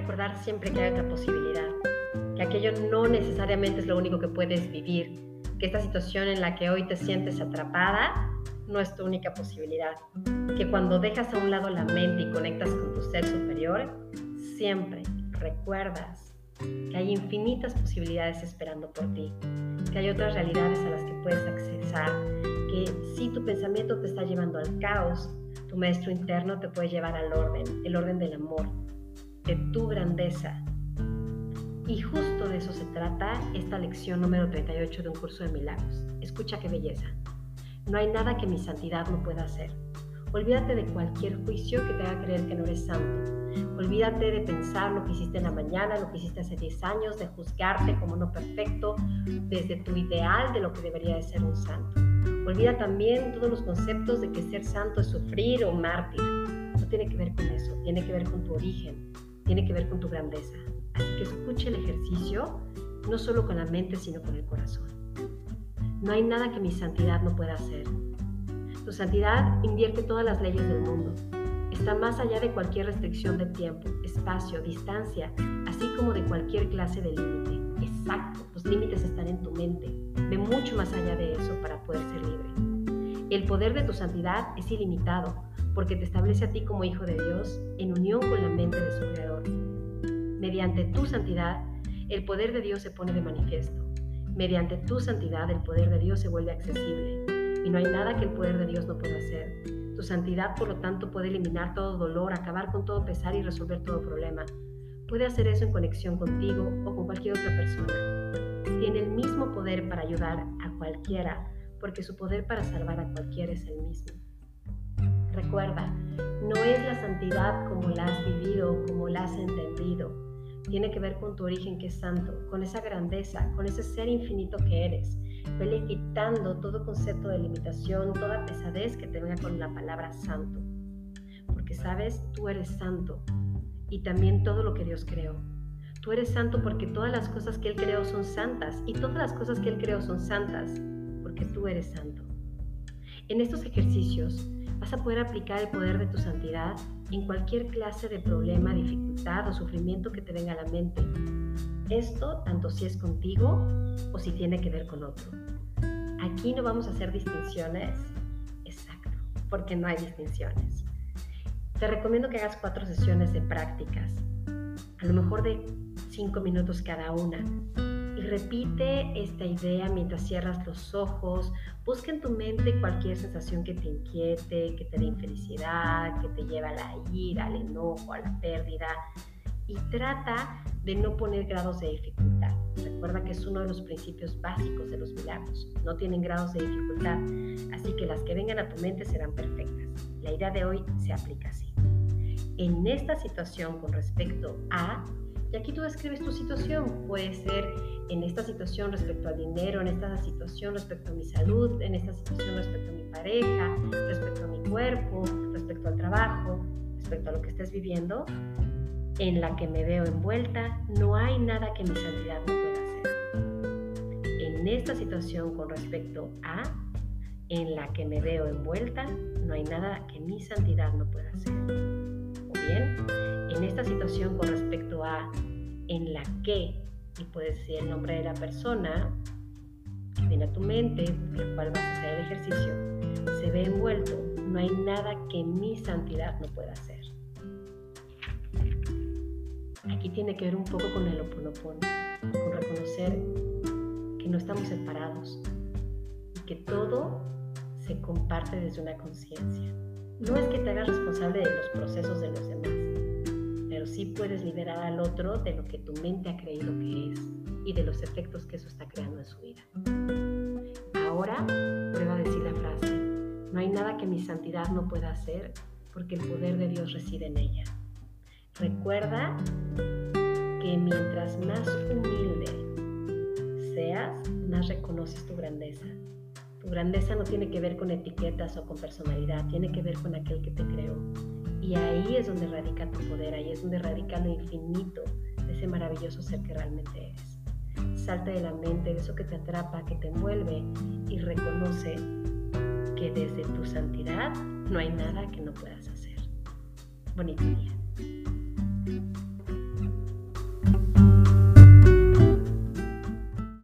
recordar siempre que hay otra posibilidad, que aquello no necesariamente es lo único que puedes vivir, que esta situación en la que hoy te sientes atrapada no es tu única posibilidad, que cuando dejas a un lado la mente y conectas con tu ser superior, siempre recuerdas que hay infinitas posibilidades esperando por ti, que hay otras realidades a las que puedes accesar, que si tu pensamiento te está llevando al caos, tu maestro interno te puede llevar al orden, el orden del amor, de tu grandeza. Y justo de eso se trata esta lección número 38 de un curso de milagros. Escucha qué belleza. No hay nada que mi santidad no pueda hacer. Olvídate de cualquier juicio que te haga creer que no eres santo. Olvídate de pensar lo que hiciste en la mañana, lo que hiciste hace 10 años, de juzgarte como no perfecto desde tu ideal de lo que debería de ser un santo. Olvida también todos los conceptos de que ser santo es sufrir o mártir. No tiene que ver con eso, tiene que ver con tu origen, tiene que ver con tu grandeza. Así que escuche el ejercicio no solo con la mente, sino con el corazón. No hay nada que mi santidad no pueda hacer. Tu santidad invierte todas las leyes del mundo. Está más allá de cualquier restricción de tiempo, espacio, distancia, así como de cualquier clase de límite. Exacto, los límites están en tu mente. Ve mucho más allá de eso para poder ser libre. El poder de tu santidad es ilimitado porque te establece a ti como hijo de Dios en unión con la Mediante tu santidad, el poder de Dios se pone de manifiesto. Mediante tu santidad el poder de Dios se vuelve accesible y no hay nada que el poder de Dios no pueda hacer. Tu santidad, por lo tanto, puede eliminar todo dolor, acabar con todo pesar y resolver todo problema. Puede hacer eso en conexión contigo o con cualquier otra persona. Tiene el mismo poder para ayudar a cualquiera, porque su poder para salvar a cualquiera es el mismo. Recuerda, no es la santidad como la has vivido o como la has entendido tiene que ver con tu origen que es santo, con esa grandeza, con ese ser infinito que eres. Vele quitando todo concepto de limitación, toda pesadez que te venga con la palabra santo. Porque sabes, tú eres santo y también todo lo que Dios creó. Tú eres santo porque todas las cosas que Él creó son santas y todas las cosas que Él creó son santas porque tú eres santo. En estos ejercicios vas a poder aplicar el poder de tu santidad en cualquier clase de problema, dificultad o sufrimiento que te venga a la mente. Esto tanto si es contigo o si tiene que ver con otro. Aquí no vamos a hacer distinciones, exacto, porque no hay distinciones. Te recomiendo que hagas cuatro sesiones de prácticas, a lo mejor de cinco minutos cada una, repite esta idea mientras cierras los ojos. Busca en tu mente cualquier sensación que te inquiete, que te dé infelicidad, que te lleve a la ira, al enojo, a la pérdida. Y trata de no poner grados de dificultad. Recuerda que es uno de los principios básicos de los milagros. No tienen grados de dificultad, así que las que vengan a tu mente serán perfectas. La idea de hoy se aplica así. En esta situación con respecto a y aquí tú describes tu situación. Puede ser en esta situación respecto al dinero, en esta situación respecto a mi salud, en esta situación respecto a mi pareja, respecto a mi cuerpo, respecto al trabajo, respecto a lo que estés viviendo, en la que me veo envuelta, no hay nada que mi santidad no pueda hacer. En esta situación con respecto a, en la que me veo envuelta, no hay nada que mi santidad no pueda hacer. O bien, en esta situación con respecto a en la que, y puede ser el nombre de la persona que viene a tu mente, la cual vas a hacer el ejercicio, se ve envuelto, no hay nada que mi santidad no pueda hacer. Aquí tiene que ver un poco con el oponopono, con reconocer que no estamos separados y que todo se comparte desde una conciencia. No es que te hagas responsable de los procesos de los demás, sí puedes liberar al otro de lo que tu mente ha creído que es y de los efectos que eso está creando en su vida. Ahora prueba a decir la frase, no hay nada que mi santidad no pueda hacer porque el poder de Dios reside en ella. Recuerda que mientras más humilde seas, más reconoces tu grandeza. Tu grandeza no tiene que ver con etiquetas o con personalidad, tiene que ver con aquel que te creó y ahí es donde radica tu poder, ahí es donde radica lo infinito de ese maravilloso ser que realmente eres. Salta de la mente, de eso que te atrapa, que te envuelve y reconoce que desde tu santidad no hay nada que no puedas hacer. Bonito día.